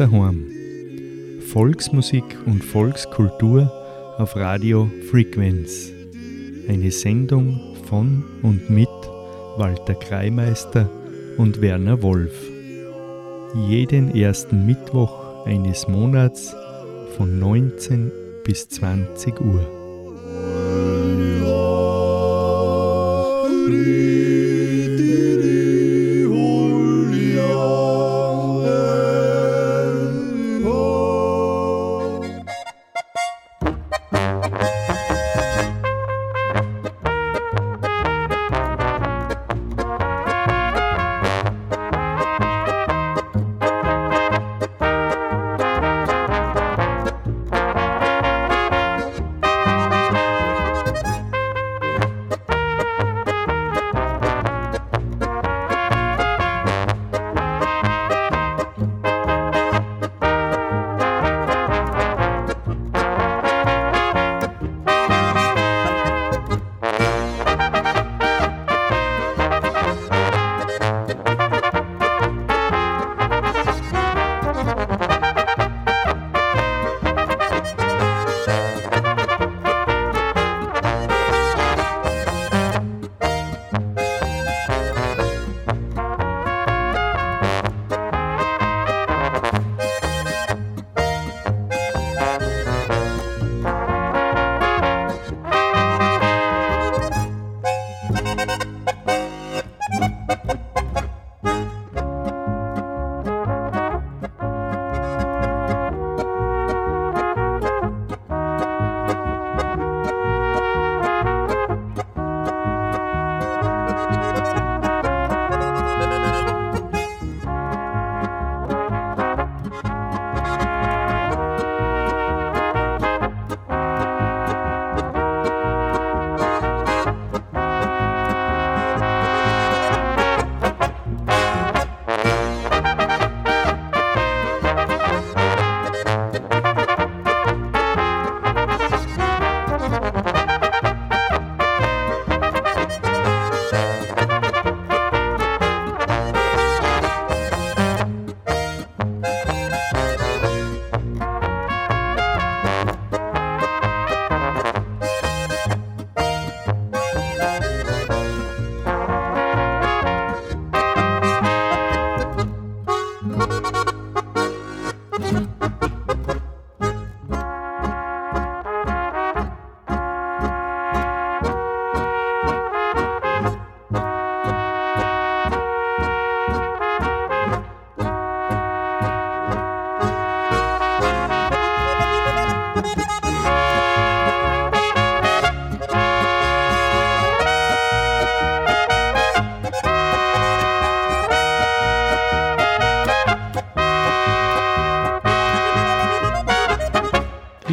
Daheim. Volksmusik und Volkskultur auf Radio Frequenz. Eine Sendung von und mit Walter Kreimeister und Werner Wolf. Jeden ersten Mittwoch eines Monats von 19 bis 20 Uhr.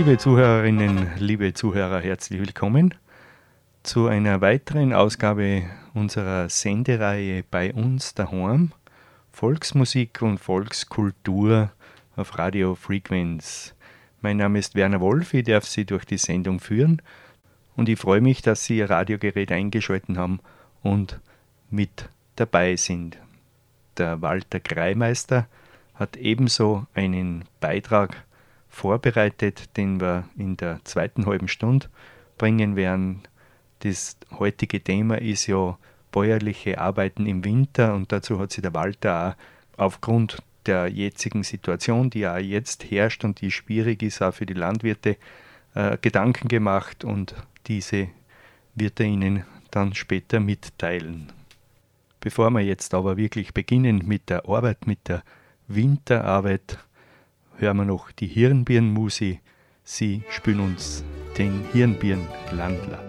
Liebe Zuhörerinnen, liebe Zuhörer, herzlich willkommen zu einer weiteren Ausgabe unserer Sendereihe bei uns daheim. Volksmusik und Volkskultur auf Radio Frequenz. Mein Name ist Werner Wolf, ich darf Sie durch die Sendung führen und ich freue mich, dass Sie Ihr Radiogerät eingeschalten haben und mit dabei sind. Der Walter Kreimeister hat ebenso einen Beitrag vorbereitet, den wir in der zweiten halben Stunde bringen werden. Das heutige Thema ist ja bäuerliche Arbeiten im Winter und dazu hat sich der Walter auch aufgrund der jetzigen Situation, die ja jetzt herrscht und die schwierig ist auch für die Landwirte, äh, Gedanken gemacht und diese wird er Ihnen dann später mitteilen. Bevor wir jetzt aber wirklich beginnen mit der Arbeit, mit der Winterarbeit, hören wir noch die Hirnbirnmusi. Sie spielen uns den Hirnbirnlandler.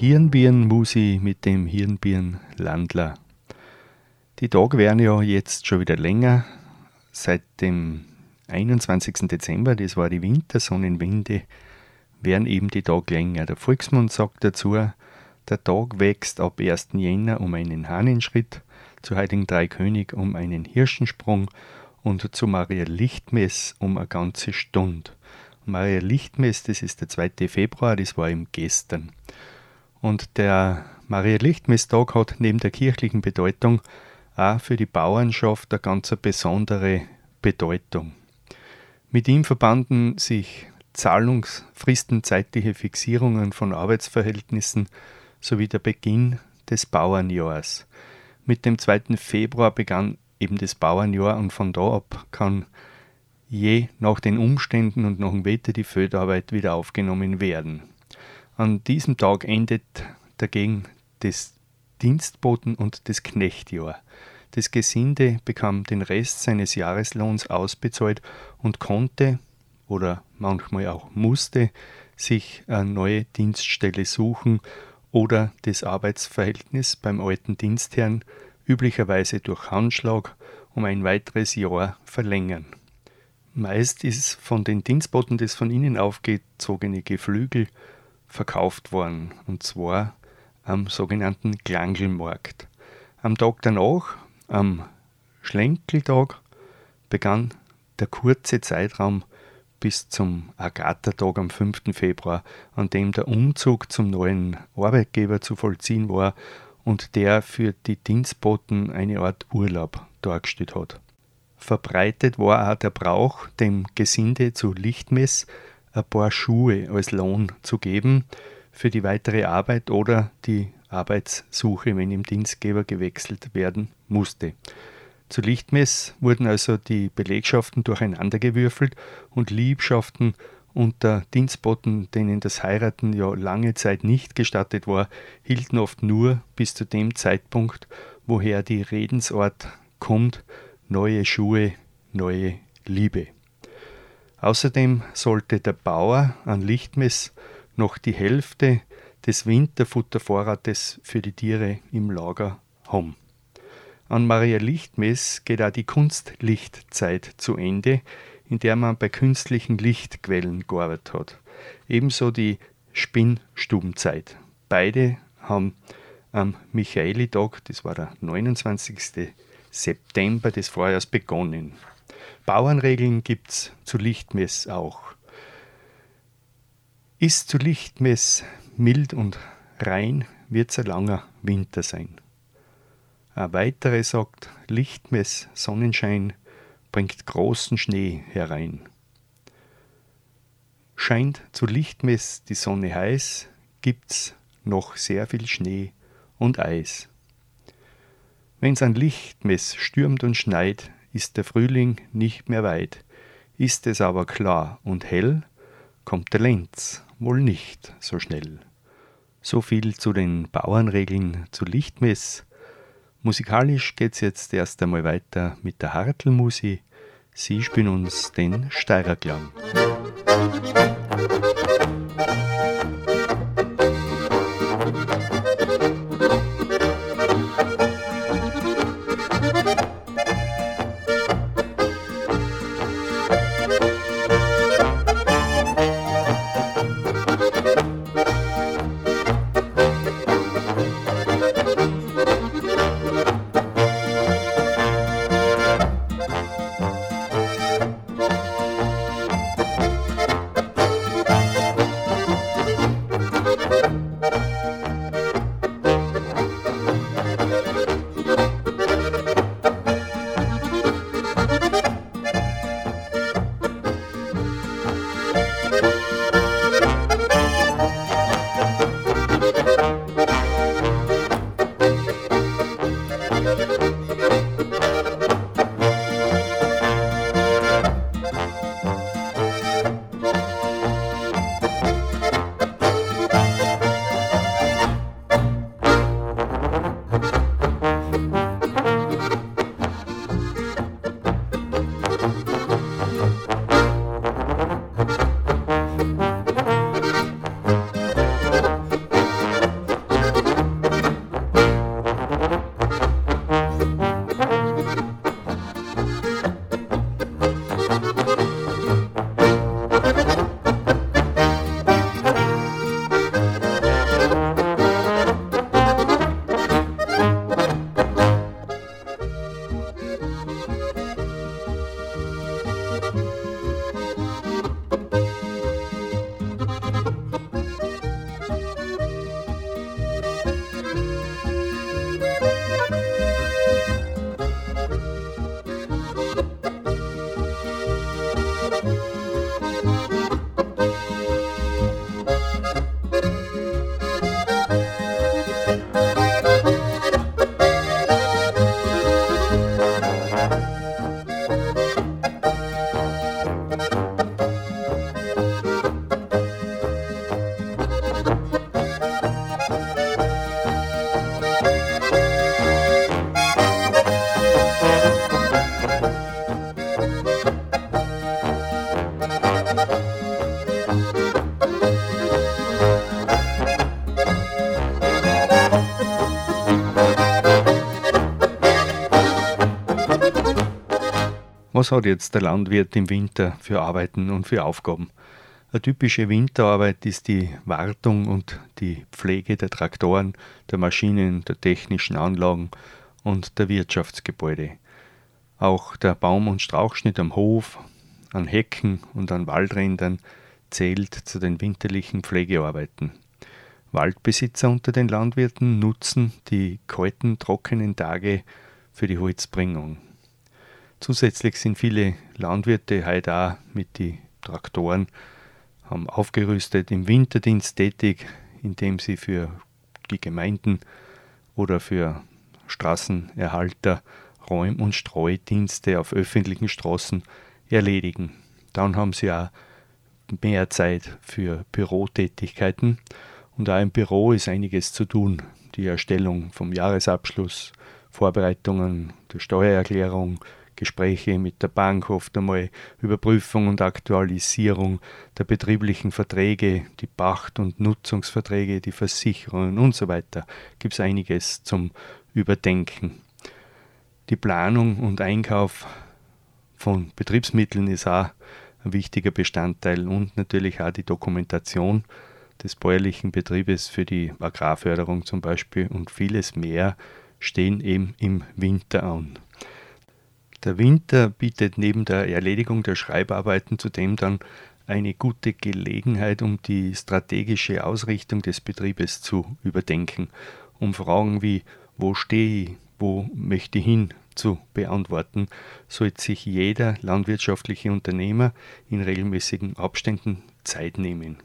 Hirnbirnmusi mit dem Hirnbirnlandler. Die Tage werden ja jetzt schon wieder länger. Seit dem 21. Dezember, das war die Wintersonnenwende, werden eben die Tage länger. Der Volksmund sagt dazu, der Tag wächst ab 1. Jänner um einen Hahnenschritt, zu Heiligen Dreikönig um einen Hirschensprung und zu Maria Lichtmess um eine ganze Stunde. Maria Lichtmess, das ist der 2. Februar, das war eben gestern. Und der Maria Lichtmesstag hat neben der kirchlichen Bedeutung auch für die Bauernschaft eine ganz besondere Bedeutung. Mit ihm verbanden sich Zahlungsfristen, zeitliche Fixierungen von Arbeitsverhältnissen sowie der Beginn des Bauernjahrs. Mit dem 2. Februar begann eben das Bauernjahr und von da ab kann je nach den Umständen und nach dem Wetter die Feldarbeit wieder aufgenommen werden. An diesem Tag endet dagegen das Dienstboten- und das Knechtjahr. Das Gesinde bekam den Rest seines Jahreslohns ausbezahlt und konnte oder manchmal auch musste sich eine neue Dienststelle suchen oder das Arbeitsverhältnis beim alten Dienstherrn üblicherweise durch Handschlag um ein weiteres Jahr verlängern. Meist ist von den Dienstboten das von ihnen aufgezogene Geflügel verkauft worden, und zwar am sogenannten Klangelmarkt. Am Tag danach, am Schlenkeltag, begann der kurze Zeitraum bis zum Agatha-Tag am 5. Februar, an dem der Umzug zum neuen Arbeitgeber zu vollziehen war und der für die Dienstboten eine Art Urlaub dargestellt hat. Verbreitet war auch der Brauch, dem Gesinde zu Lichtmess ein paar Schuhe als Lohn zu geben für die weitere Arbeit oder die Arbeitssuche, wenn im Dienstgeber gewechselt werden musste. Zu Lichtmess wurden also die Belegschaften durcheinandergewürfelt und Liebschaften unter Dienstboten, denen das Heiraten ja lange Zeit nicht gestattet war, hielten oft nur bis zu dem Zeitpunkt, woher die Redensort kommt, neue Schuhe, neue Liebe. Außerdem sollte der Bauer an Lichtmess noch die Hälfte des Winterfuttervorrates für die Tiere im Lager haben. An Maria Lichtmess geht auch die Kunstlichtzeit zu Ende, in der man bei künstlichen Lichtquellen gearbeitet hat. Ebenso die Spinnstubenzeit. Beide haben am Michaelitag, das war der 29. September des Vorjahres, begonnen. Bauernregeln gibt es zu Lichtmess auch. Ist zu Lichtmess mild und rein, wird es ein langer Winter sein. Ein weiterer sagt, Lichtmess, Sonnenschein bringt großen Schnee herein. Scheint zu Lichtmess die Sonne heiß, gibt's noch sehr viel Schnee und Eis. Wenn's an Lichtmess stürmt und schneit, ist der Frühling nicht mehr weit. Ist es aber klar und hell, kommt der Lenz wohl nicht so schnell. So viel zu den Bauernregeln zu Lichtmess. Musikalisch geht's jetzt erst einmal weiter mit der Hartelmusi. Sie spielen uns den Steirerklang. Was hat jetzt der Landwirt im Winter für Arbeiten und für Aufgaben? Eine typische Winterarbeit ist die Wartung und die Pflege der Traktoren, der Maschinen, der technischen Anlagen und der Wirtschaftsgebäude. Auch der Baum- und Strauchschnitt am Hof, an Hecken und an Waldrändern zählt zu den winterlichen Pflegearbeiten. Waldbesitzer unter den Landwirten nutzen die kalten, trockenen Tage für die Holzbringung. Zusätzlich sind viele Landwirte heute auch mit den Traktoren haben aufgerüstet, im Winterdienst tätig, indem sie für die Gemeinden oder für Straßenerhalter Räum- und Streudienste auf öffentlichen Straßen erledigen. Dann haben sie auch mehr Zeit für Bürotätigkeiten und auch im Büro ist einiges zu tun. Die Erstellung vom Jahresabschluss, Vorbereitungen der Steuererklärung, Gespräche mit der Bank, oft einmal Überprüfung und Aktualisierung der betrieblichen Verträge, die Pacht- und Nutzungsverträge, die Versicherungen und so weiter. Gibt es einiges zum Überdenken. Die Planung und Einkauf von Betriebsmitteln ist auch ein wichtiger Bestandteil und natürlich auch die Dokumentation des bäuerlichen Betriebes für die Agrarförderung zum Beispiel und vieles mehr stehen eben im Winter an. Der Winter bietet neben der Erledigung der Schreibarbeiten zudem dann eine gute Gelegenheit, um die strategische Ausrichtung des Betriebes zu überdenken, um Fragen wie wo stehe ich, wo möchte ich hin zu beantworten, sollte sich jeder landwirtschaftliche Unternehmer in regelmäßigen Abständen Zeit nehmen.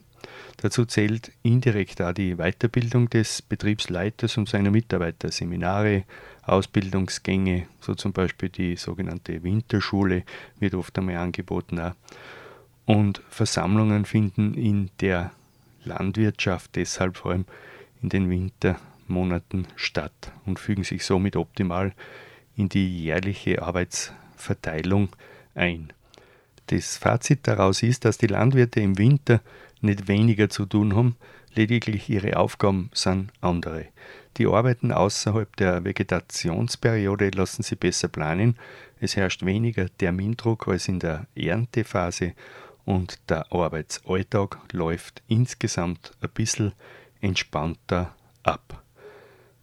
Dazu zählt indirekt auch die Weiterbildung des Betriebsleiters und seiner Mitarbeiter, Seminare, Ausbildungsgänge, so zum Beispiel die sogenannte Winterschule wird oft einmal angeboten. Auch. Und Versammlungen finden in der Landwirtschaft deshalb vor allem in den Wintermonaten statt und fügen sich somit optimal in die jährliche Arbeitsverteilung ein. Das Fazit daraus ist, dass die Landwirte im Winter nicht weniger zu tun haben, lediglich ihre Aufgaben sind andere. Die Arbeiten außerhalb der Vegetationsperiode lassen sie besser planen, es herrscht weniger Termindruck als in der Erntephase und der Arbeitsalltag läuft insgesamt ein bisschen entspannter ab.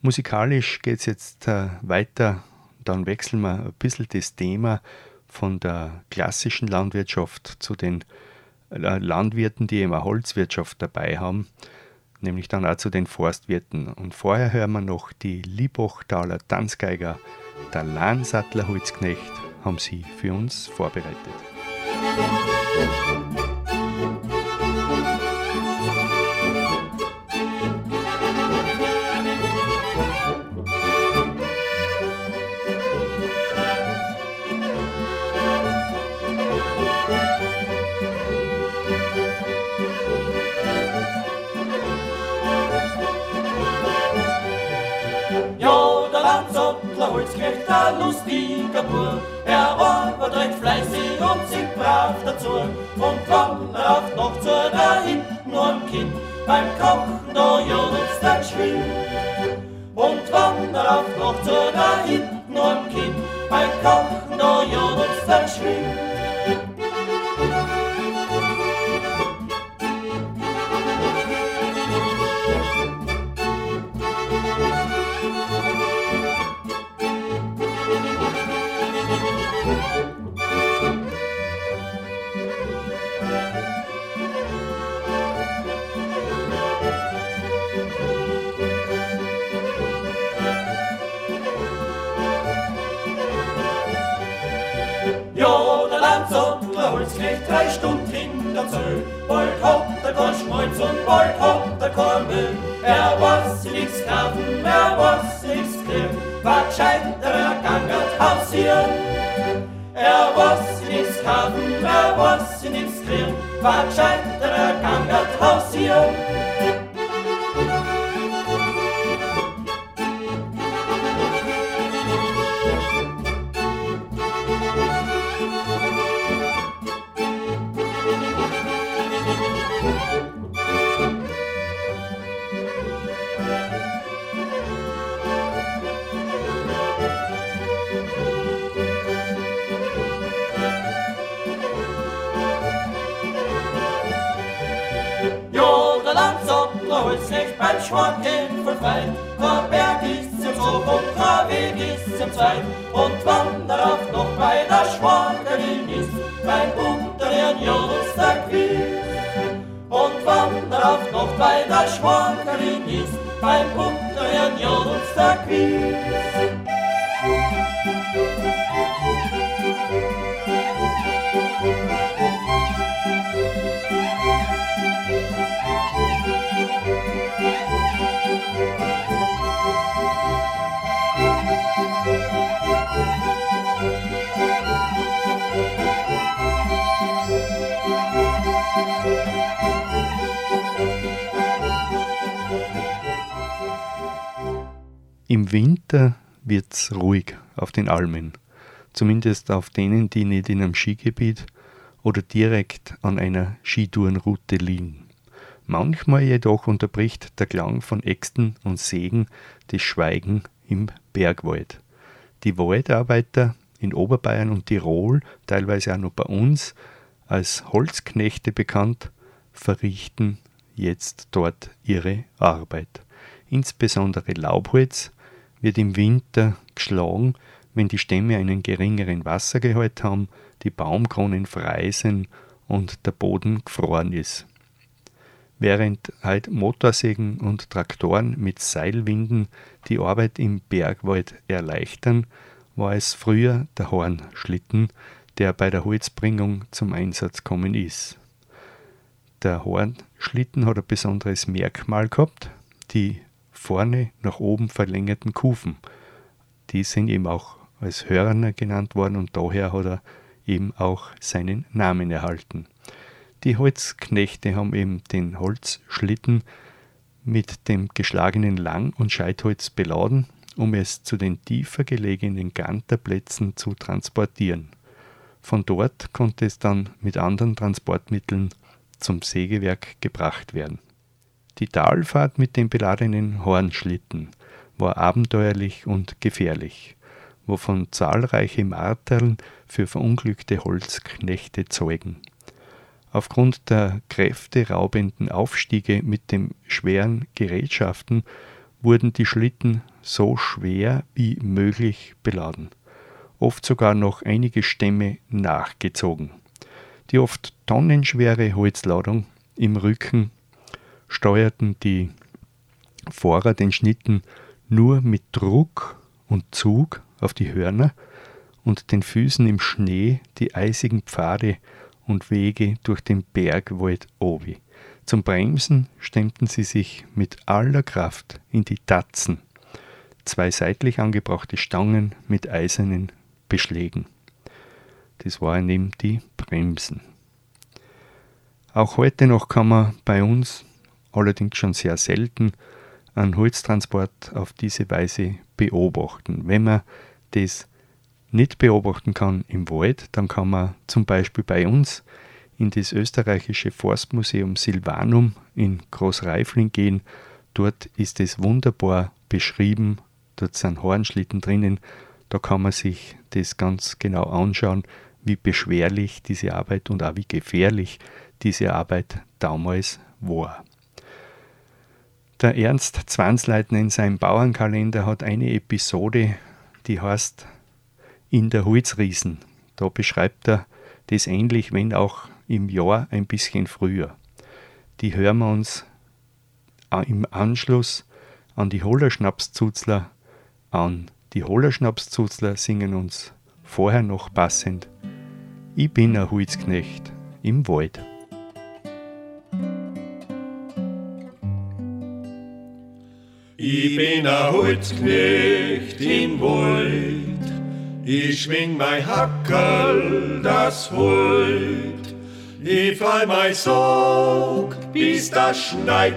Musikalisch geht es jetzt äh, weiter, dann wechseln wir ein bisschen das Thema von der klassischen Landwirtschaft zu den Landwirten, die immer Holzwirtschaft dabei haben, nämlich dann auch zu den Forstwirten. Und vorher hören wir noch die Liebachtaler Tanzgeiger, der Lahnsattler Holzknecht, haben sie für uns vorbereitet. Musik Bur. Er arbeitet fleißig und singt brav dazu. Und er auf noch zu da hinten am Kind beim Kochen da jodelt's dann schwind. Und er auf noch zu da hinten am Kind beim Kochen in der Zöll. Bald hat er kein Schmalz und bald hat er kein Müll. Er weiß nichts kaufen, er weiß nichts kriegen, war gescheiter gangert hausieren. Er weiß nichts kaufen, er weiß nichts kriegen, war gescheiter gangert hausieren. Schwanken Almen, zumindest auf denen, die nicht in einem Skigebiet oder direkt an einer Skitourenroute liegen. Manchmal jedoch unterbricht der Klang von Äxten und Sägen das Schweigen im Bergwald. Die Waldarbeiter in Oberbayern und Tirol, teilweise auch noch bei uns, als Holzknechte bekannt, verrichten jetzt dort ihre Arbeit. Insbesondere Laubholz wird im Winter geschlagen, wenn die Stämme einen geringeren Wassergehalt haben, die Baumkronen frei sind und der Boden gefroren ist. Während halt Motorsägen und Traktoren mit Seilwinden die Arbeit im Bergwald erleichtern, war es früher der Hornschlitten, der bei der Holzbringung zum Einsatz kommen ist. Der Hornschlitten hat ein besonderes Merkmal gehabt, die vorne nach oben verlängerten Kufen. Die sind eben auch als Hörner genannt worden und daher hat er eben auch seinen Namen erhalten. Die Holzknechte haben eben den Holzschlitten mit dem geschlagenen Lang- und Scheitholz beladen, um es zu den tiefer gelegenen Ganterplätzen zu transportieren. Von dort konnte es dann mit anderen Transportmitteln zum Sägewerk gebracht werden. Die Talfahrt mit dem beladenen Hornschlitten war abenteuerlich und gefährlich, wovon zahlreiche Marterln für verunglückte Holzknechte zeugen. Aufgrund der kräfteraubenden Aufstiege mit den schweren Gerätschaften wurden die Schlitten so schwer wie möglich beladen, oft sogar noch einige Stämme nachgezogen. Die oft tonnenschwere Holzladung im Rücken steuerten die Fahrer den Schnitten nur mit Druck und Zug auf die Hörner und den Füßen im Schnee die eisigen Pfade und Wege durch den Bergwald obi. Zum Bremsen stemmten sie sich mit aller Kraft in die Tatzen, zwei seitlich angebrachte Stangen mit eisernen Beschlägen. Das waren eben die Bremsen. Auch heute noch kann man bei uns, allerdings schon sehr selten, einen Holztransport auf diese Weise beobachten. Wenn man das nicht beobachten kann im Wald, dann kann man zum Beispiel bei uns in das österreichische Forstmuseum Silvanum in Großreifling gehen. Dort ist es wunderbar beschrieben. Dort sind Hornschlitten drinnen. Da kann man sich das ganz genau anschauen, wie beschwerlich diese Arbeit und auch wie gefährlich diese Arbeit damals war. Der Ernst Zwansleitner in seinem Bauernkalender hat eine Episode, die heißt in der Holzriesen. Da beschreibt er das ähnlich, wenn auch im Jahr ein bisschen früher. Die hören wir uns im Anschluss an die Hollerschnapszuzler an. Die Hollerschnapszuzler singen uns vorher noch passend. Ich bin ein Holzknecht im Wald. Ich bin ein Holzknecht im Wald ich schwing mein Hackerl, das holt. Ich fall mein Sog, bis das schneit.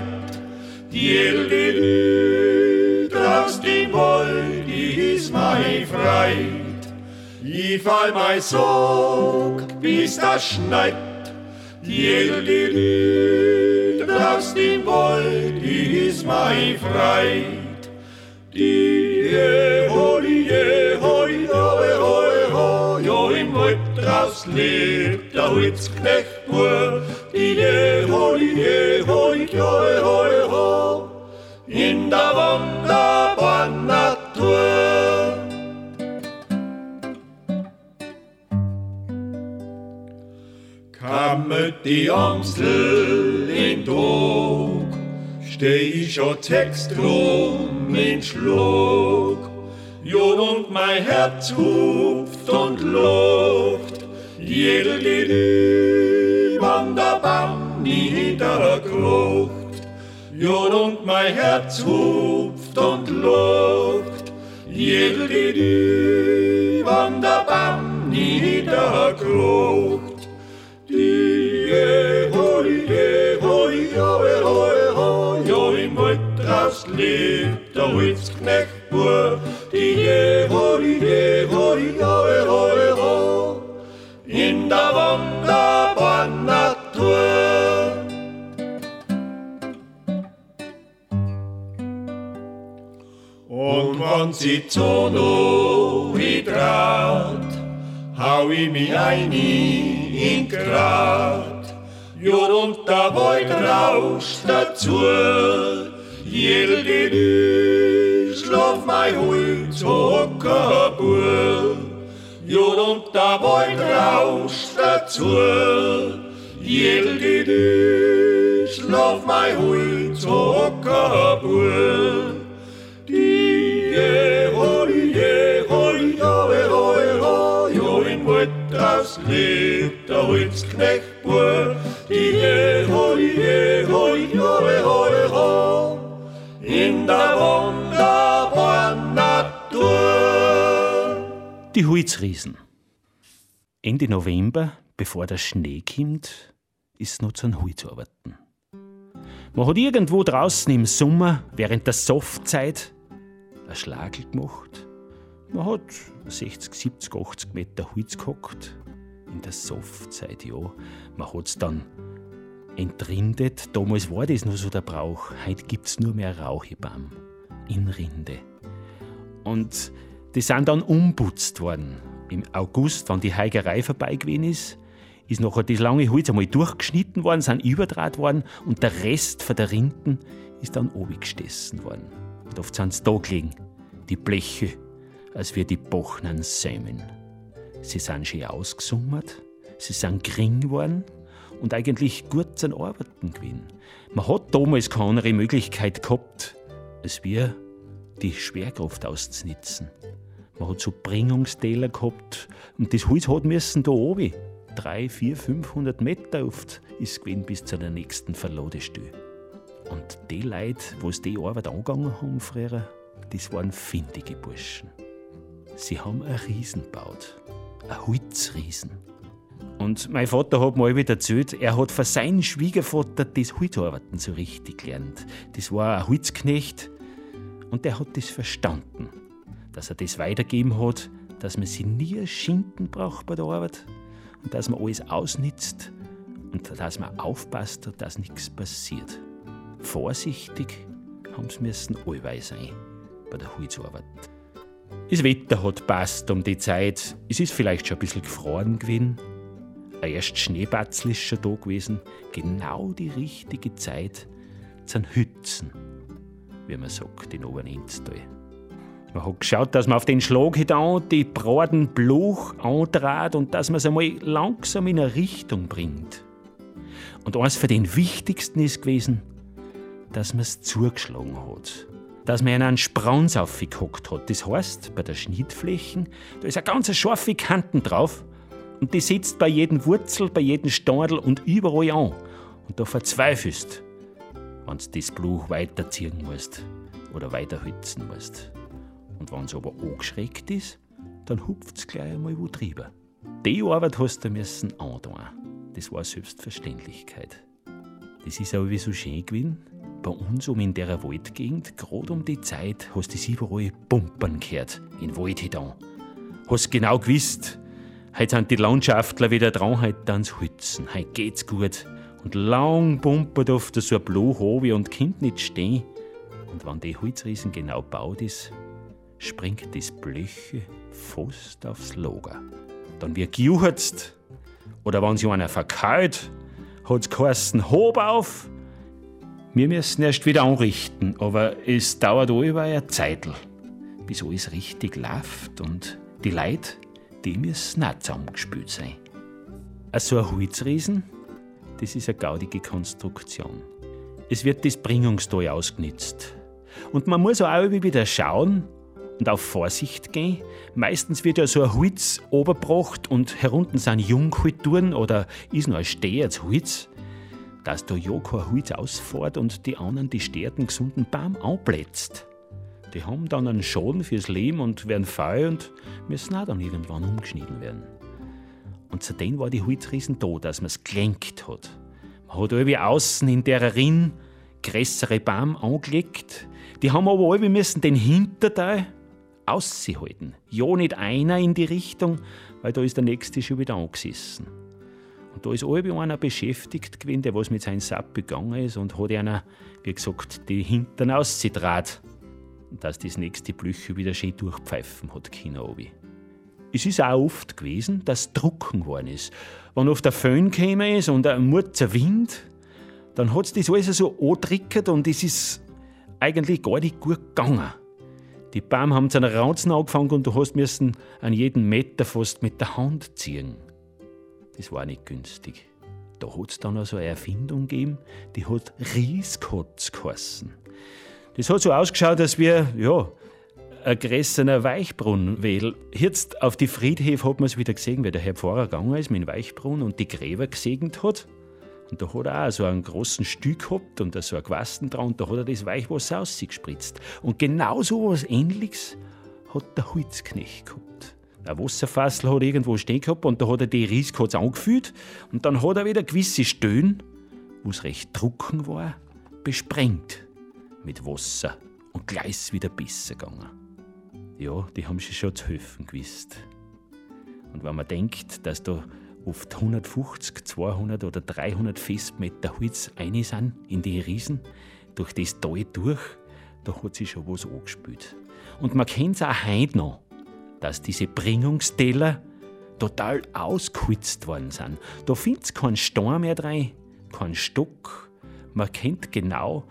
Die aus dem Wald ist mein Freit. Ich fall mein Sog, bis das schneit. Die aus dem Wald ist mein Freit. Die Holy, Holy, draus lebt der Holzknecht nur. Die hoi, hoi, hoi, hoi, ho, in der wunderbaren Natur. Kammet die Amsel Dog, steh ich schon Text rum in Schluck. Jo, und mein Herz hupft und lobt, jeder Lili, wann der Baum niederkrocht. Jo, und mein Herz hupft und lobt, jeder Lili, wann der niederkrocht. Die draußen lebt der Holzknecht, Natur, die die Jeho, die Jeho, Jeho, in der wunderbaren Natur. Und wenn sie Zonohydrat, hau ich mich ein in Grad, Jod und der Wald rauscht dazu, jede Dü, schlaf mein Holz, Hockerbur. Jod und der Wald rauscht dazu, jede Dü, schlaf mein Holz, Hockerbur. Die Jeho, die Jeho, die Jeho, Jeho, Jo in Wald draus lebt der Holzknecht Bur. Die Jeho, die Jeho, die Jeho, Jeho, in der wunderbaren Natur. Die Holzriesen. Ende November, bevor der Schnee kommt, ist noch zu einem Holz arbeiten. Man hat irgendwo draußen im Sommer, während der Softzeit, ein Schlagel gemacht. Man hat 60, 70, 80 Meter Holz gehockt. In der Softzeit, ja. Man hat's dann entrindet. Damals war das nur so der Brauch. Heute gibt's nur mehr Rauchebaum in Rinde. Und die sind dann umputzt worden. Im August, wenn die Heigerei vorbei gewesen ist, ist nachher das lange Holz einmal durchgeschnitten worden, sind überdraht worden und der Rest von der Rinden ist dann oben gestessen worden. Und oft sind sie da gelegen, die Bleche, als wir die bochnen Sämen. Sie sind schön ausgesummert, sie sind gering geworden und eigentlich gut zum Arbeiten gewesen. Man hat damals keine andere Möglichkeit gehabt, als wir die Schwerkraft auszunutzen. Man hat so Bringungstäler gehabt und das Holz hat müssen da oben. Drei, vier, 500 Meter oft ist gewesen bis zu der nächsten Verladestelle. Und die Leute, was die Arbeit angegangen haben früher, das waren findige Burschen. Sie haben ein Riesen gebaut. Ein Holzriesen. Und mein Vater hat mal wieder erzählt, er hat von seinem Schwiegervater das Holzarbeiten so richtig gelernt. Das war ein Holzknecht und der hat das verstanden, dass er das weitergeben hat, dass man sich nie Schinken braucht bei der Arbeit und dass man alles ausnützt und dass man aufpasst, dass nichts passiert. Vorsichtig haben sie müssen allweil sein bei der Holzarbeit. Das Wetter hat passt um die Zeit. Es ist vielleicht schon ein bisschen gefroren gewesen. Ein erst Schneebatzel ist schon da gewesen. Genau die richtige Zeit zum Hützen, wie man sagt, in Oberninstal. Man hat geschaut, dass man auf den Schlag hinein die braten Bluch antrat und dass man es einmal langsam in eine Richtung bringt. Und eines von den wichtigsten ist gewesen, dass man es zugeschlagen hat. Dass man einen Spranz aufgehockt hat. Das heißt, bei der Schnittfläche, da ist eine ganz scharfe Kanten drauf und die sitzt bei jedem Wurzel, bei jedem Stadel und überall an. Und da verzweifelst, wenn du das Bluch weiterziehen musst oder weiterhützen musst. Und wenn es aber angeschreckt ist, dann hupft es gleich einmal wo drüber. Die Arbeit hast du müssen antun. Das war Selbstverständlichkeit. Das ist aber wie so schön gewesen. Bei uns um in der Waldgegend, gerade um die Zeit, hast du überall Pumpern gehört, in Wald hinein. Hast genau gewusst, heute sind die Landschaftler wieder dran, heute dann Hützen, heute geht's gut. Und lang pumpert oft so ein Bluch oben und kommt nicht stehen. Und wenn die Holzriesen genau baut ist, springt das Blöche fast aufs Lager. Dann wird gejuchzt. Oder wenn sich einer verkeilt, hat's geheißen, hob auf. Wir müssen erst wieder anrichten, aber es dauert über eine Zeitl, bis alles richtig läuft und die Leute, die müssen auch zusammengespült sein. So ein Holzriesen, das ist eine gaudige Konstruktion. Es wird das Bringungstal ausgenutzt. Und man muss auch wieder schauen, und auf Vorsicht gehen. Meistens wird ja so ein Holz oberbracht und herunten sind Jungkulturen oder ist noch ein stehendes Holz, dass da ja kein Holz ausfährt und die anderen die stehenden gesunden Baum anplätzt. Die haben dann einen Schaden fürs Leben und werden faul und müssen auch dann irgendwann umgeschnitten werden. Und zudem war die Holzriesen da, dass man es gelenkt hat. Man hat irgendwie außen in der Rinn größere Baum angelegt. Die haben aber alle müssen den Hinterteil aushalten. Ja, nicht einer in die Richtung, weil da ist der nächste schon wieder angesessen. Und da ist alle einer beschäftigt gewesen, der was mit seinem Sapp begangen ist und hat einer, wie gesagt, die Hintern ausgetragen, dass das nächste Blüche wieder schön durchpfeifen hat können. Es ist auch oft gewesen, dass Drucken geworden ist. Wenn auf der Föhn gekommen ist und ein murzer Wind, dann hat es das alles so angedrückt und es ist eigentlich gar nicht gut gegangen. Die Bäume haben zu einer Rauzen angefangen und du hast müssen an jeden Meter fast mit der Hand ziehen. Das war nicht günstig. Da hat es dann also eine Erfindung gegeben, die hat Rieskotz geheißen. Das hat so ausgeschaut, als wir, ja, ein größerer Weichbrunnen, weil jetzt auf die Friedhöfe hat man es wieder gesehen, wie der Herr Pfarrer gegangen ist mit dem Weichbrunnen und die Gräber gesegnet hat. Und da hat er auch so einen großen Stück gehabt und da so ein Quasten dran und da hat er das Weichwasser ausgespritzt. Und genau so was Ähnliches hat der Holzknecht gehabt. Ein Wasserfassel hat irgendwo stehen gehabt und da hat er die Ries kurz angefüllt und dann hat er wieder gewisse Stöhnen, wo es recht trocken war, besprengt mit Wasser und gleich wieder besser gegangen ja, die haben sich schon zu helfen gewusst. Und wenn man denkt, dass da oft 150, 200 oder 300 Festmeter Holz rein sind in die Riesen, durch das Tal durch, da hat sich schon was angespielt. Und man kennt es auch heute noch, dass diese Bringungsteller total ausgehutzt worden sind. Da findet es keinen Stein mehr rein, keinen Stock. Man kennt genau,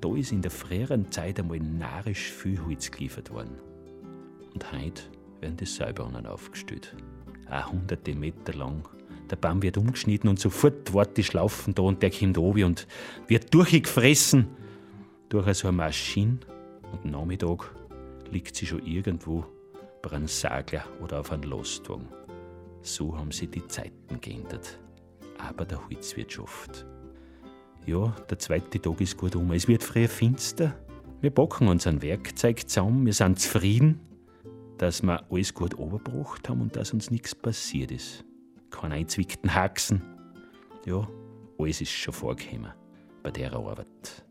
da ist in der früheren Zeit einmal narisch viel Holz geliefert worden. Und heute werden die Seilbahnen aufgestellt. Auch hunderte Meter lang. Der Baum wird umgeschnitten und sofort wird die Schlaufen da und der kommt oben und wird durchgefressen durch so eine Maschine. Und am Nachmittag liegt sie schon irgendwo bei einem Sagler oder auf einem Lastwagen. So haben sich die Zeiten geändert. Aber der Holzwirtschaft. Ja, der zweite Tag ist gut um. Es wird früher finster. Wir packen unser Werkzeug zusammen, wir sind zufrieden dass wir alles gut überbracht haben und dass uns nichts passiert ist. Keine einzwickten Haxen. Ja, alles ist schon vorgekommen bei der Arbeit.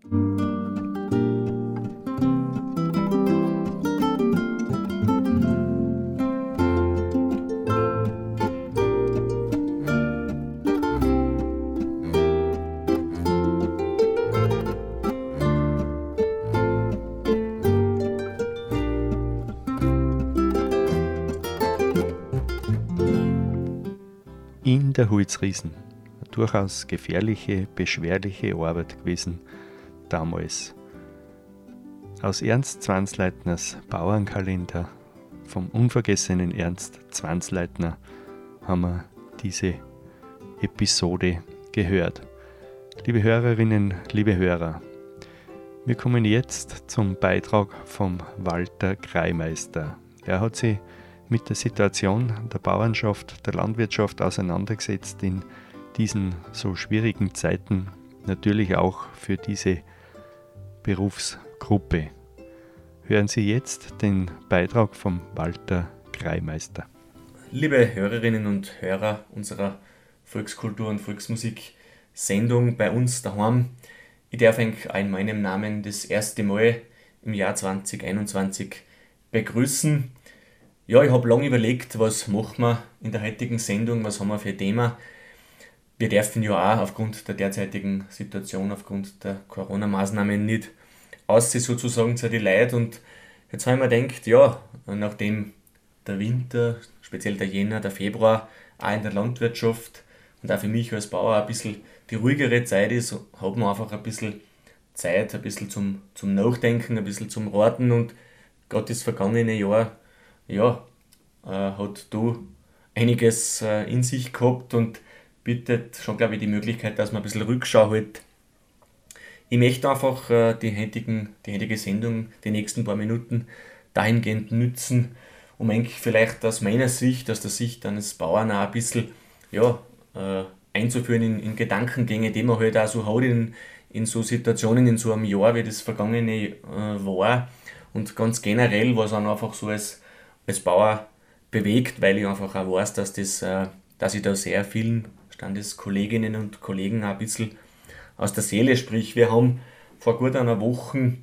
Holzriesen. Eine durchaus gefährliche, beschwerliche Arbeit gewesen damals. Aus Ernst Zwanzleitners Bauernkalender vom unvergessenen Ernst Zwanzleitner haben wir diese Episode gehört. Liebe Hörerinnen, liebe Hörer, wir kommen jetzt zum Beitrag vom Walter Kreimeister. Er hat sich mit der Situation der Bauernschaft, der Landwirtschaft auseinandergesetzt in diesen so schwierigen Zeiten, natürlich auch für diese Berufsgruppe. Hören Sie jetzt den Beitrag von Walter Kreimeister. Liebe Hörerinnen und Hörer unserer Volkskultur- und Volksmusik-Sendung bei uns daheim, ich darf euch in meinem Namen das erste Mal im Jahr 2021 begrüßen. Ja, ich habe lange überlegt, was machen wir in der heutigen Sendung, was haben wir für ein Thema. Wir dürfen ja auch aufgrund der derzeitigen Situation, aufgrund der Corona-Maßnahmen nicht aussehen sozusagen zu den Leuten. Und jetzt habe ich mir gedacht, ja, nachdem der Winter, speziell der Jänner, der Februar, auch in der Landwirtschaft und auch für mich als Bauer ein bisschen die ruhigere Zeit ist, hat man einfach ein bisschen Zeit, ein bisschen zum, zum Nachdenken, ein bisschen zum Raten und gerade das vergangene Jahr ja, äh, hat du einiges äh, in sich gehabt und bietet schon, glaube ich, die Möglichkeit, dass man ein bisschen Rückschau hält. Ich möchte einfach äh, die, heutigen, die heutige Sendung, die nächsten paar Minuten dahingehend nützen, um eigentlich vielleicht aus meiner Sicht, aus der Sicht eines Bauern auch ein bisschen ja, äh, einzuführen in, in Gedankengänge, die man halt auch so hat in, in so Situationen, in so einem Jahr, wie das vergangene äh, war. Und ganz generell, was auch einfach so als als Bauer bewegt, weil ich einfach auch weiß, dass, das, äh, dass ich da sehr vielen Standeskolleginnen und Kollegen auch ein bisschen aus der Seele sprich. Wir haben vor gut einer Woche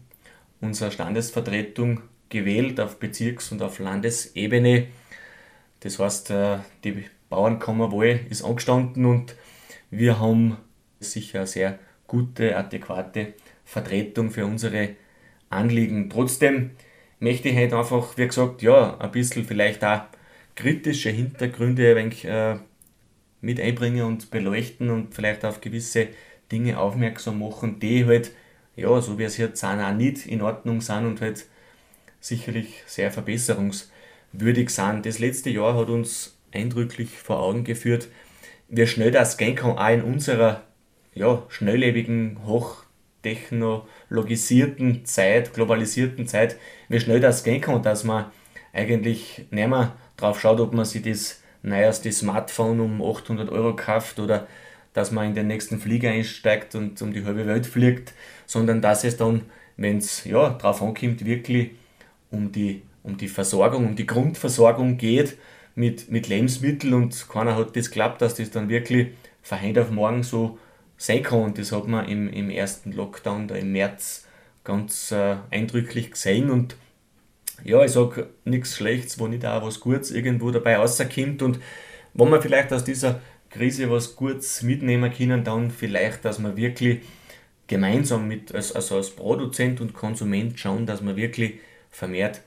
unsere Standesvertretung gewählt auf Bezirks- und auf Landesebene. Das heißt, äh, die Bauernkammerwahl ist angestanden und wir haben sicher eine sehr gute, adäquate Vertretung für unsere Anliegen. Trotzdem möchte ich halt einfach, wie gesagt, ja, ein bisschen vielleicht auch kritische Hintergründe ein wenig, äh, mit einbringen und beleuchten und vielleicht auf gewisse Dinge aufmerksam machen, die halt, ja, so wie es jetzt sind, auch nicht in Ordnung sind und halt sicherlich sehr verbesserungswürdig sind. Das letzte Jahr hat uns eindrücklich vor Augen geführt, wie schnell das gehen kann, auch in unserer ja, schnelllebigen, hochtechnologisierten Zeit, globalisierten Zeit, wie schnell das gehen kann, dass man eigentlich nicht mehr drauf schaut, ob man sich das neueste Smartphone um 800 Euro kauft oder dass man in den nächsten Flieger einsteigt und um die halbe Welt fliegt, sondern dass es dann, wenn es ja, drauf ankommt, wirklich um die, um die Versorgung, um die Grundversorgung geht mit, mit Lebensmitteln und keiner hat das geglaubt, dass das dann wirklich von heute auf morgen so sein kann. Und das hat man im, im ersten Lockdown da im März ganz äh, eindrücklich gesehen. Und ja, ich sage nichts Schlechtes, wo nicht auch was Gutes irgendwo dabei rauskommt. Und wenn wir vielleicht aus dieser Krise was Gutes mitnehmen können, dann vielleicht, dass wir wirklich gemeinsam mit, also als Produzent und Konsument schauen, dass wir wirklich vermehrt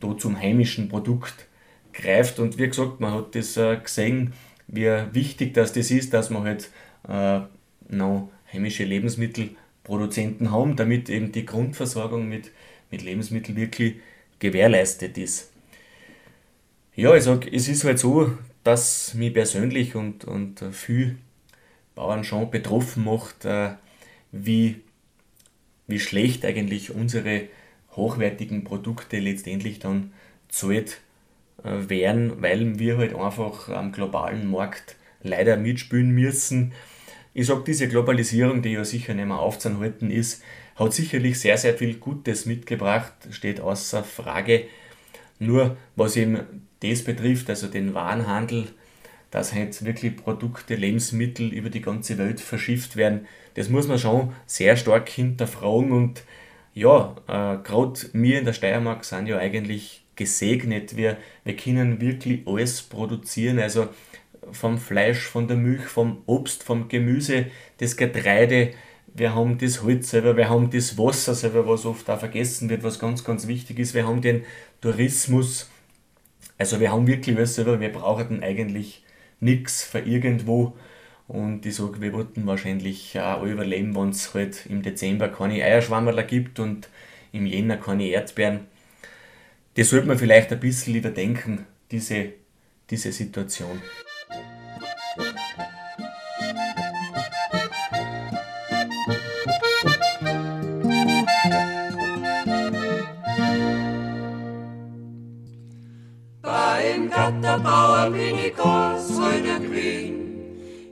da zum heimischen Produkt greift. Und wie gesagt, man hat das äh, gesehen, wie wichtig das, das ist, dass man halt äh, noch heimische Lebensmittelproduzenten haben, damit eben die Grundversorgung mit, mit Lebensmitteln wirklich gewährleistet ist. Ja, ich sage, es ist halt so, dass mich persönlich und, und viel Bauern schon betroffen macht, äh, wie, wie schlecht eigentlich unsere hochwertigen Produkte letztendlich dann zahlt äh, werden, weil wir halt einfach am globalen Markt leider mitspielen müssen. Ich sage, diese Globalisierung, die ja sicher nicht mehr aufzuhalten ist, hat sicherlich sehr, sehr viel Gutes mitgebracht, steht außer Frage. Nur was eben das betrifft, also den Warenhandel, dass halt wirklich Produkte, Lebensmittel über die ganze Welt verschifft werden, das muss man schon sehr stark hinterfragen und ja, äh, gerade wir in der Steiermark sind ja eigentlich gesegnet. Wir, wir können wirklich alles produzieren, also vom Fleisch, von der Milch, vom Obst, vom Gemüse, das Getreide, wir haben das Holz selber, wir haben das Wasser selber, was oft auch vergessen wird, was ganz, ganz wichtig ist, wir haben den Tourismus, also wir haben wirklich was selber, wir brauchen eigentlich nichts für irgendwo und ich sage, wir wollten wahrscheinlich auch überleben, wenn es halt im Dezember keine Eierschwammerler gibt und im Jänner keine Erdbeeren. Das sollte man vielleicht ein bisschen überdenken, diese, diese Situation. Gatterbauer bin ich ganz heute Queen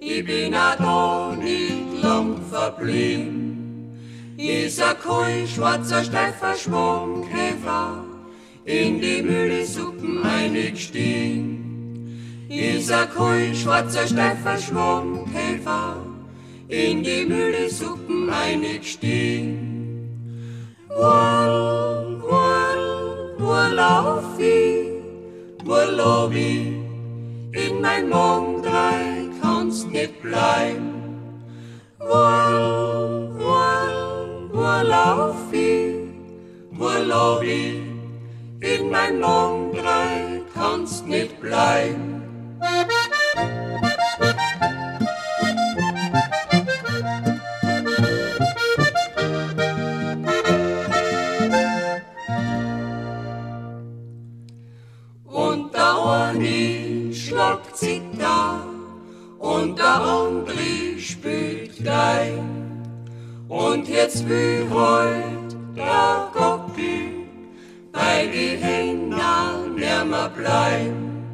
ich bin a da nicht lang verblieben. Ist a kein schwarzer steifer Schwammkäfer in die Mühlesuppen eingestiegen. Ist a kein schwarzer steifer Schwammkäfer in die Mühlesuppen eingestiegen. Wohl, wohl, wohl lauf ich, wohl lauf ich in mein Mondreich kannst nicht bleiben. Wo, wo, wo lauf ich, wo lauf ich, in mein Mondreich kannst nicht bleiben. Jetzt heut der Gockel bei die Händen nimmer bleiben.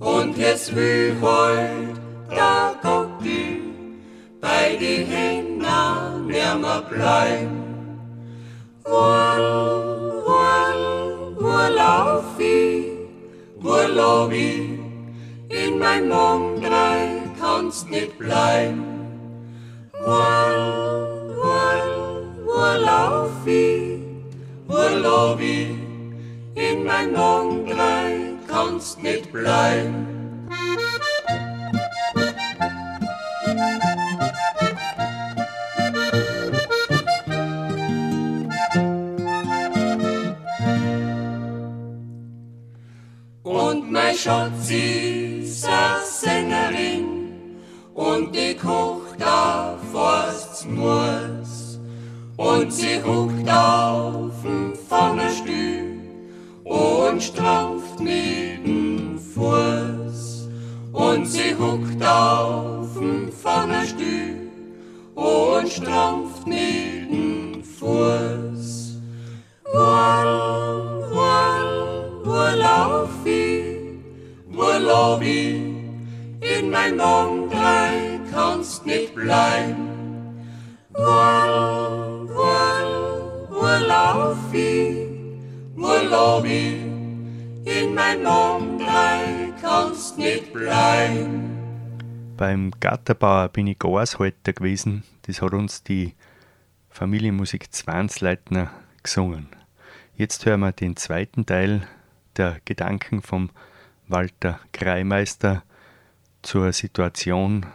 Und jetzt heut der Gockel bei die Händen nimmer bleiben. Wo, wo, wo lauf ich, wo lauf ich in mein kannst nicht bleiben. Woll, woll, Urlaubi, in mein Mondrei kannst nicht bleiben. Und mein Schatzi ist eine Sängerin und die kocht auf Forstmus und sie huckt auf'n Pfannenstühl und strampft mit dem Fuß und sie huckt auf'n Pfannenstühl und strampft mit dem Fuß. Wall, wall, wo lauf ich, wo lauf ich, in mein Mondrei kannst nicht bleiben. Wall, wall, wo lauf ich, wo lauf ich, in mein Mondrei kannst nicht bleiben. Beim Gatterbauer bin ich Gashalter gewesen. Das hat uns die Familienmusik Zwansleitner gesungen. Jetzt hören wir den zweiten Teil der Gedanken vom Walter Kreimeister zur Situation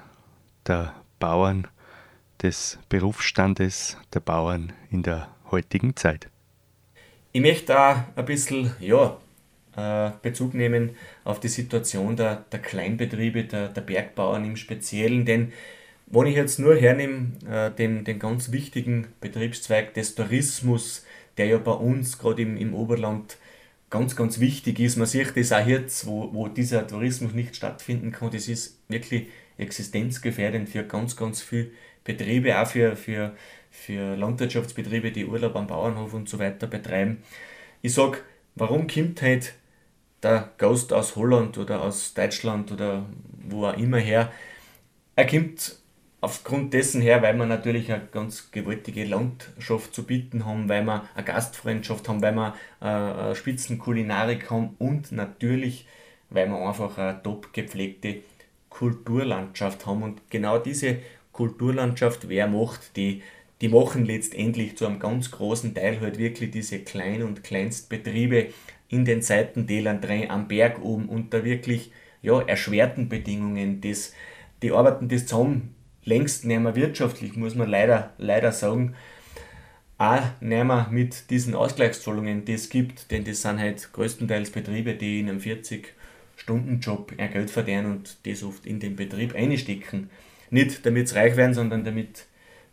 der Bauern, des Berufsstandes der Bauern in der heutigen Zeit. Ich möchte da ein bisschen ja, äh, Bezug nehmen auf die Situation der, der Kleinbetriebe, der, der Bergbauern im Speziellen, denn wenn ich jetzt nur hernehme, äh, den, den ganz wichtigen Betriebszweig des Tourismus, der ja bei uns gerade im, im Oberland ganz, ganz wichtig ist. Man sieht das auch jetzt, wo, wo dieser Tourismus nicht stattfinden kann. Das ist wirklich existenzgefährdend für ganz, ganz viele Betriebe, auch für, für, für Landwirtschaftsbetriebe, die Urlaub am Bauernhof und so weiter betreiben. Ich sage, warum kommt halt der Ghost aus Holland oder aus Deutschland oder wo auch immer her? Er kommt aufgrund dessen her, weil wir natürlich eine ganz gewaltige Landschaft zu bieten haben, weil wir eine Gastfreundschaft haben, weil wir äh, eine Spitzenkulinarik haben und natürlich, weil wir einfach eine top gepflegte Kulturlandschaft haben. Und genau diese Kulturlandschaft, wer macht, die, die machen letztendlich zu einem ganz großen Teil halt wirklich diese Klein- und Kleinstbetriebe in den Seitentälern drin, am Berg oben, unter wirklich ja, erschwerten Bedingungen. Das, die arbeiten das zusammen längst nicht mehr wirtschaftlich, muss man leider, leider sagen. Auch nicht mehr mit diesen Ausgleichszahlungen, die es gibt, denn das sind halt größtenteils Betriebe, die in einem 40-Stunden-Job ihr Geld verdienen und das oft in den Betrieb einstecken. Nicht damit sie reich werden, sondern damit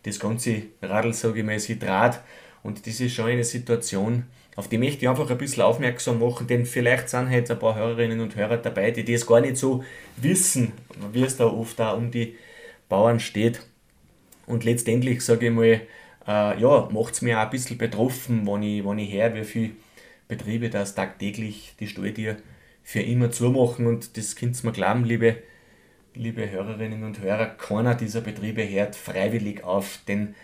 das ganze Radl, sage ich mal, sie draht. Und das ist schon eine Situation, auf die möchte ich einfach ein bisschen aufmerksam machen, denn vielleicht sind halt ein paar Hörerinnen und Hörer dabei, die das gar nicht so wissen, wie es da oft auch um die Bauern steht. Und letztendlich sage ich mal, äh, ja, macht es mir auch ein bisschen betroffen, wenn ich, wenn ich höre, wie viele Betriebe das tagtäglich die Stalltier für immer zumachen. Und das könnt ihr mir glauben, liebe, liebe Hörerinnen und Hörer, keiner dieser Betriebe hört freiwillig auf, denn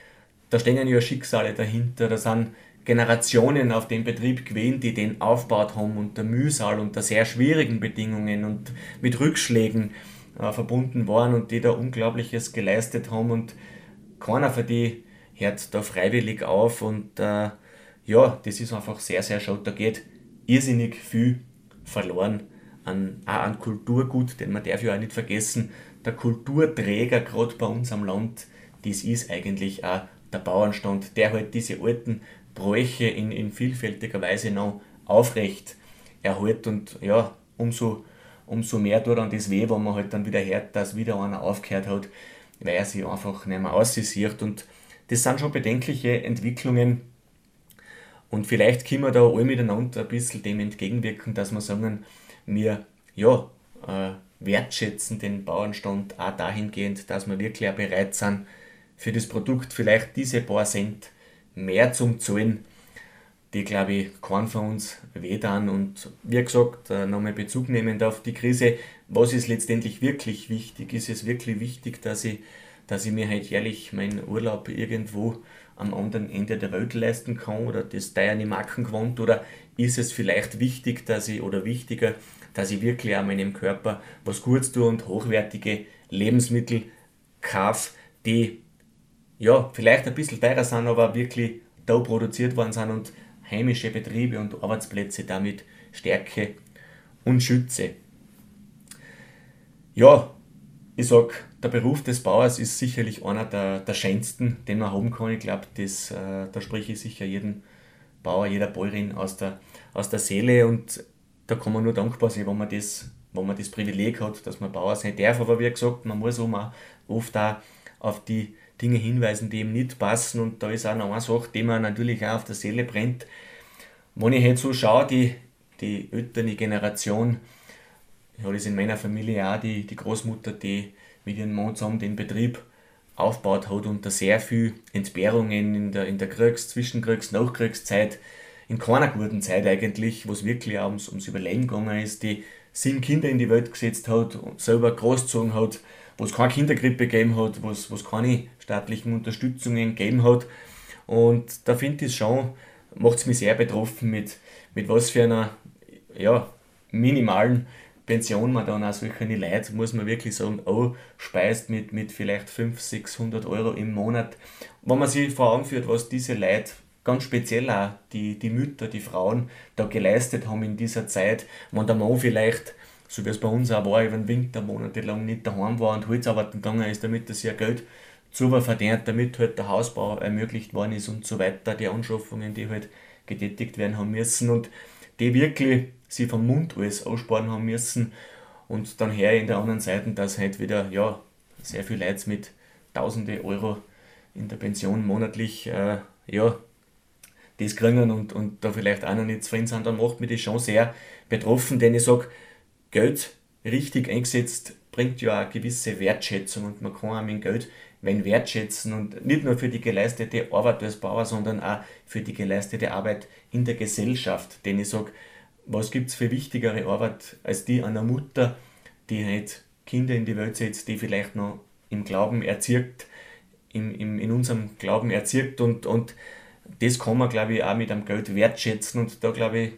da stehen ja Schicksale dahinter, da sind Generationen auf dem Betrieb gewesen, die den aufgebaut haben unter Mühsal, unter sehr schwierigen Bedingungen und mit Rückschlägen äh, verbunden waren und die da Unglaubliches geleistet haben. Und keiner von die hört da freiwillig auf und äh, ja, das ist einfach sehr, sehr schade. Da geht irrsinnig viel verloren an, auch an Kulturgut, denn man darf ja auch nicht vergessen, der Kulturträger gerade bei uns am Land, das ist eigentlich auch der Bauernstand, der halt diese alten Bräuche in, in vielfältiger Weise noch aufrecht erhält und ja, umso umso mehr tut dann das weh, wenn man halt dann wieder hört, dass wieder einer aufgehört hat, weil er sich einfach nicht mehr aussieht. Und das sind schon bedenkliche Entwicklungen. Und vielleicht können wir da alle miteinander ein bisschen dem entgegenwirken, dass wir sagen, wir ja, äh, wertschätzen den Bauernstand auch dahingehend, dass wir wirklich auch bereit sind, für das Produkt vielleicht diese paar Cent mehr zum Zahlen, die, glaube ich, keinen von uns wehtan. Und wie gesagt, äh, nochmal Bezug nehmend auf die Krise, was ist letztendlich wirklich wichtig? Ist es wirklich wichtig, dass ich, dass ich mir halt jährlich meinen Urlaub irgendwo am anderen Ende der Welt leisten kann oder das teuer nicht machen gewohnt? Oder ist es vielleicht wichtig, dass ich, oder wichtiger, dass ich wirklich an meinem Körper was Gutes tue und hochwertige Lebensmittel kaufe, die ja, vielleicht ein bisschen teurer sind, aber wirklich da produziert worden sind und heimische Betriebe und Arbeitsplätze damit stärke und schütze. Ja, ich sag, der Beruf des Bauers ist sicherlich einer der, der schönsten, den man haben kann. Ich glaube, äh, da spreche ich sicher jeden Bauer, jeder Bäuerin aus der, aus der Seele und da kann man nur dankbar sein, wenn man das, wenn man das Privileg hat, dass man Bauer sein darf. Aber wie gesagt, man muss auch oft auch auf die Dinge hinweisen, die ihm nicht passen. Und da ist auch noch eine Sache, die mir natürlich auch auf der Seele brennt. Wenn ich jetzt so schaue, die, die ältere Generation, ich habe das in meiner Familie auch, die, die Großmutter, die mit ihrem Mann zusammen den Betrieb aufgebaut hat unter sehr viel Entbehrungen in der, in der Kriegs-, Zwischenkriegs-, Nachkriegszeit, in keiner guten Zeit eigentlich, wo es wirklich auch ums, ums Überleben gegangen ist, die sieben Kinder in die Welt gesetzt hat selber großgezogen hat, wo es keine Kindergrippe gegeben hat, wo es, wo es keine staatlichen Unterstützungen gegeben hat. Und da finde ich es schon, macht es mich sehr betroffen, mit, mit was für einer ja, minimalen Pension man dann auch solche Leute, muss man wirklich sagen, oh, speist mit, mit vielleicht 500, 600 Euro im Monat. Wenn man sich vor Augen führt, was diese Leute, ganz speziell auch die, die Mütter, die Frauen, da geleistet haben in dieser Zeit, wenn der Mann vielleicht so wie es bei uns auch war, über den Winter monatelang nicht daheim war und Holzarbeiten gegangen ist, damit er sich Geld zu verdient, damit halt der Hausbau ermöglicht worden ist und so weiter, die Anschaffungen, die halt getätigt werden haben müssen und die wirklich sie vom Mund alles aussparen haben müssen und dann her in der anderen Seite, dass halt wieder ja, sehr viel Leute mit tausende Euro in der Pension monatlich äh, ja, das kriegen und, und da vielleicht noch nicht zufrieden sind, dann macht mich das schon sehr betroffen, denn ich sage, Geld richtig eingesetzt bringt ja eine gewisse Wertschätzung und man kann auch mit Geld wenn wertschätzen und nicht nur für die geleistete Arbeit als Bauer, sondern auch für die geleistete Arbeit in der Gesellschaft. Denn ich sage, was gibt es für wichtigere Arbeit als die einer Mutter, die halt Kinder in die Welt setzt, die vielleicht noch im Glauben erzirkt, im, im, in unserem Glauben erzirkt und, und das kann man, glaube ich, auch mit einem Geld wertschätzen und da, glaube ich,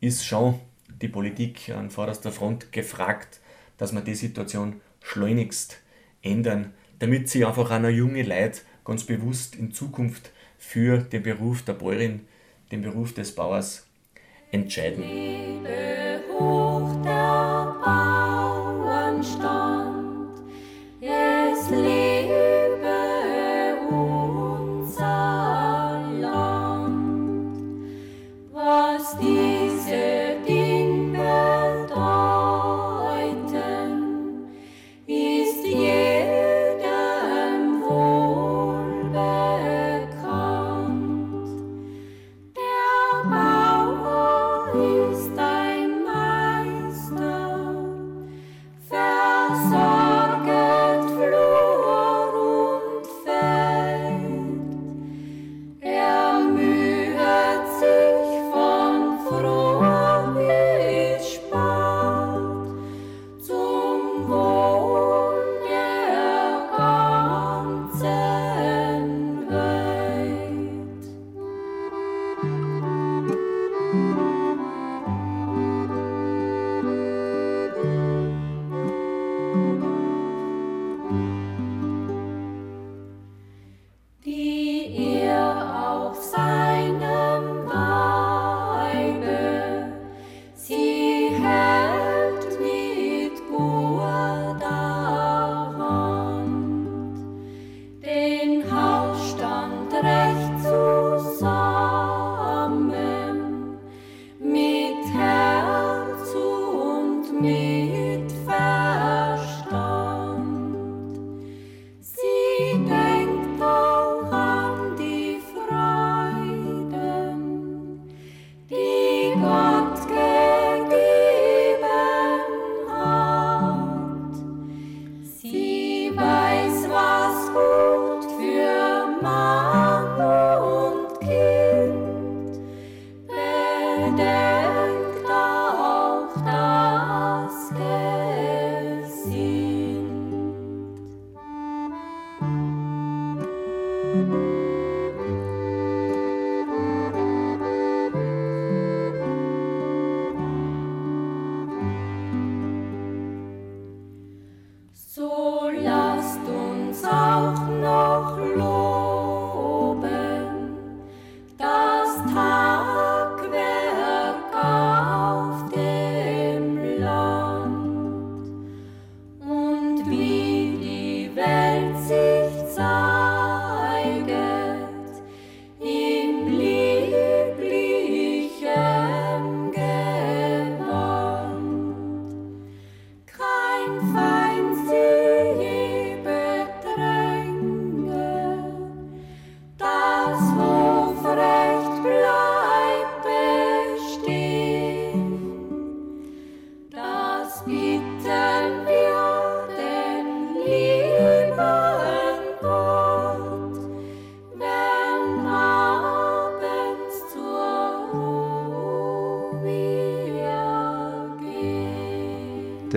ist schon die Politik an vorderster Front gefragt, dass man die Situation schleunigst ändern damit sich einfach auch noch junge Leute ganz bewusst in Zukunft für den Beruf der Bäuerin, den Beruf des Bauers entscheiden.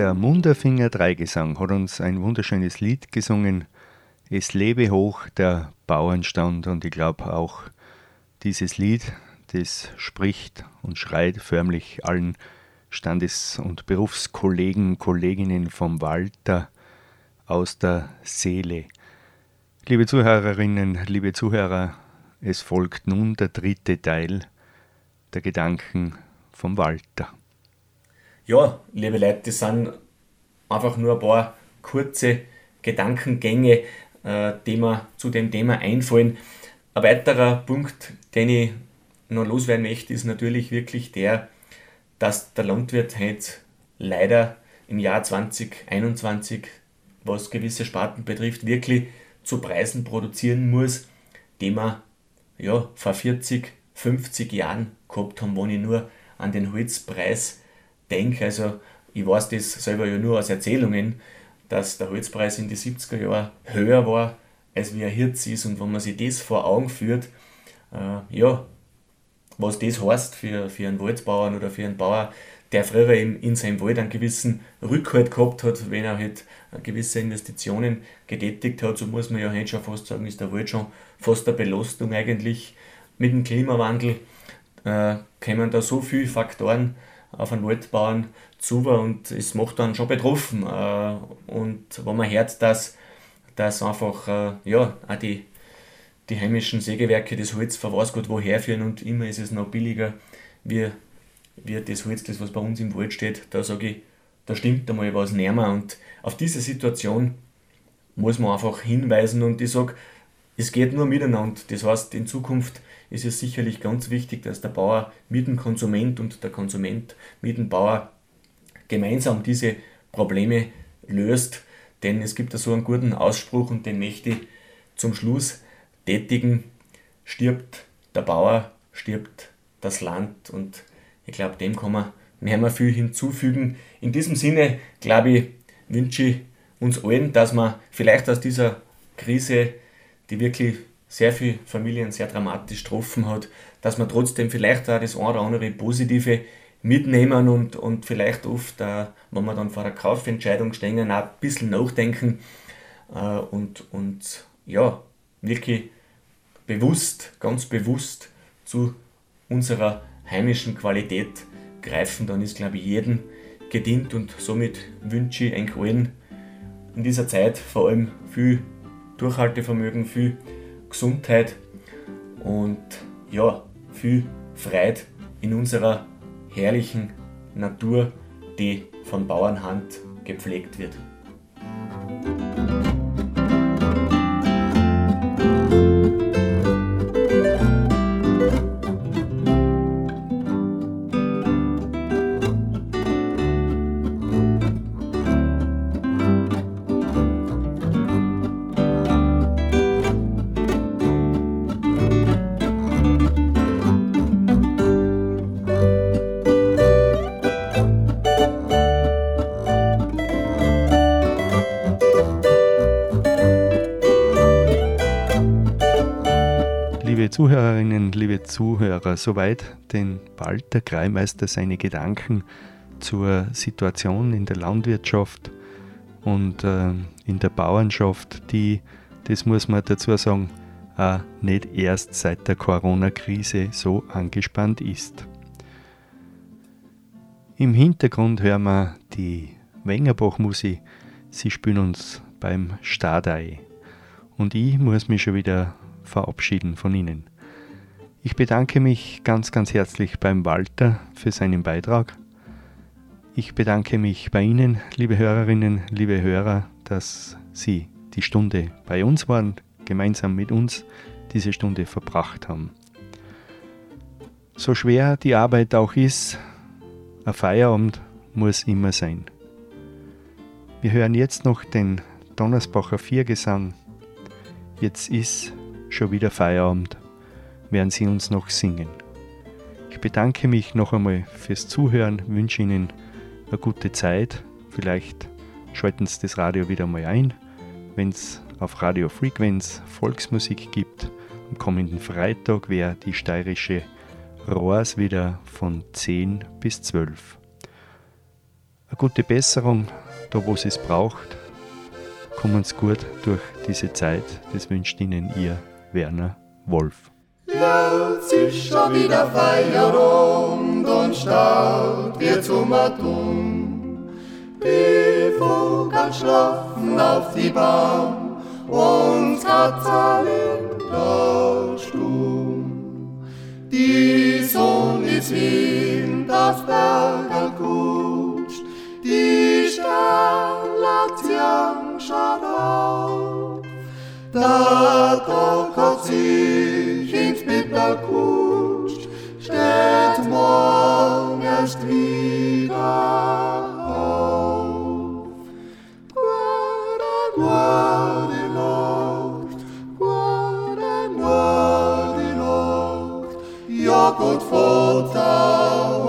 Der Munderfinger Dreigesang hat uns ein wunderschönes Lied gesungen. Es lebe hoch der Bauernstand und ich glaube auch dieses Lied, das spricht und schreit förmlich allen Standes- und Berufskollegen, Kolleginnen vom Walter aus der Seele. Liebe Zuhörerinnen, liebe Zuhörer, es folgt nun der dritte Teil der Gedanken vom Walter ja, liebe Leute, das sind einfach nur ein paar kurze Gedankengänge, äh, die mir zu dem Thema einfallen. Ein weiterer Punkt, den ich noch loswerden möchte, ist natürlich wirklich der, dass der Landwirt heute leider im Jahr 2021, was gewisse Sparten betrifft, wirklich zu Preisen produzieren muss, die wir ja, vor 40, 50 Jahren gehabt haben, wo ich nur an den Holzpreis denke, also ich weiß das selber ja nur aus Erzählungen, dass der Holzpreis in den 70er Jahren höher war, als wie er jetzt ist. Und wenn man sich das vor Augen führt, äh, ja, was das heißt für, für einen Waldbauern oder für einen Bauer, der früher in, in seinem Wald einen gewissen Rückhalt gehabt hat, wenn er halt gewisse Investitionen getätigt hat, so muss man ja heute schon fast sagen, ist der Wald schon fast eine Belastung eigentlich. Mit dem Klimawandel äh, kommen da so viele Faktoren auf einen Waldbauern zu und es macht dann schon betroffen. Äh, und wenn man hört, dass, dass einfach äh, ja, auch die, die heimischen Sägewerke das Holz für was gut woher führen und immer ist es noch billiger wie, wie das Holz, das was bei uns im Wald steht, da sage ich, da stimmt einmal was näher. Und auf diese Situation muss man einfach hinweisen und ich sage, es geht nur miteinander. Das heißt, in Zukunft ist es sicherlich ganz wichtig, dass der Bauer mit dem Konsument und der Konsument mit dem Bauer gemeinsam diese Probleme löst. Denn es gibt da so einen guten Ausspruch und den möchte ich zum Schluss tätigen. Stirbt der Bauer, stirbt das Land. Und ich glaube, dem kann man nicht mehr viel hinzufügen. In diesem Sinne, glaube ich, wünsche ich uns allen, dass wir vielleicht aus dieser Krise, die wirklich sehr viele Familien sehr dramatisch getroffen hat, dass man trotzdem vielleicht auch das eine oder andere Positive mitnehmen und, und vielleicht oft, äh, wenn wir dann vor der Kaufentscheidung stehen, auch ein bisschen nachdenken äh, und, und ja, wirklich bewusst, ganz bewusst zu unserer heimischen Qualität greifen, dann ist, glaube ich, jedem gedient und somit wünsche ich allen in dieser Zeit vor allem viel Durchhaltevermögen, viel Gesundheit und ja, viel Freude in unserer herrlichen Natur, die von Bauernhand gepflegt wird. Soweit den Walter Kreimeister seine Gedanken zur Situation in der Landwirtschaft und äh, in der Bauernschaft, die, das muss man dazu sagen, auch nicht erst seit der Corona-Krise so angespannt ist. Im Hintergrund hören wir die Wengerbach-Musik. Sie spielen uns beim Stadei. Und ich muss mich schon wieder verabschieden von Ihnen. Ich bedanke mich ganz, ganz herzlich beim Walter für seinen Beitrag. Ich bedanke mich bei Ihnen, liebe Hörerinnen, liebe Hörer, dass Sie die Stunde bei uns waren, gemeinsam mit uns diese Stunde verbracht haben. So schwer die Arbeit auch ist, ein Feierabend muss immer sein. Wir hören jetzt noch den Donnersbacher Viergesang. Jetzt ist schon wieder Feierabend, werden Sie uns noch singen. Ich bedanke mich noch einmal fürs Zuhören, wünsche Ihnen eine gute Zeit vielleicht schalten Sie das Radio wieder mal ein, wenn es auf Radio Frequenz Volksmusik gibt. Am kommenden Freitag wäre die steirische Rohrs wieder von 10 bis 12. Eine gute Besserung, da wo es braucht. Kommen Sie gut durch diese Zeit. Das wünscht Ihnen Ihr Werner Wolf. Jetzt ist schon wieder Feierabend und Start wird zum Atom. Die Vogel schlafen auf die Bahn und Katzalin da stumm. Die Sonne ist wie das Berger kutscht, die Sternlatien schaut auf. Da kocht sich ins Bett kutscht, steht morgen erst wieder auf. Guarda, guarda, Nacht, guarda, guarda, Nacht, ja Gott Vater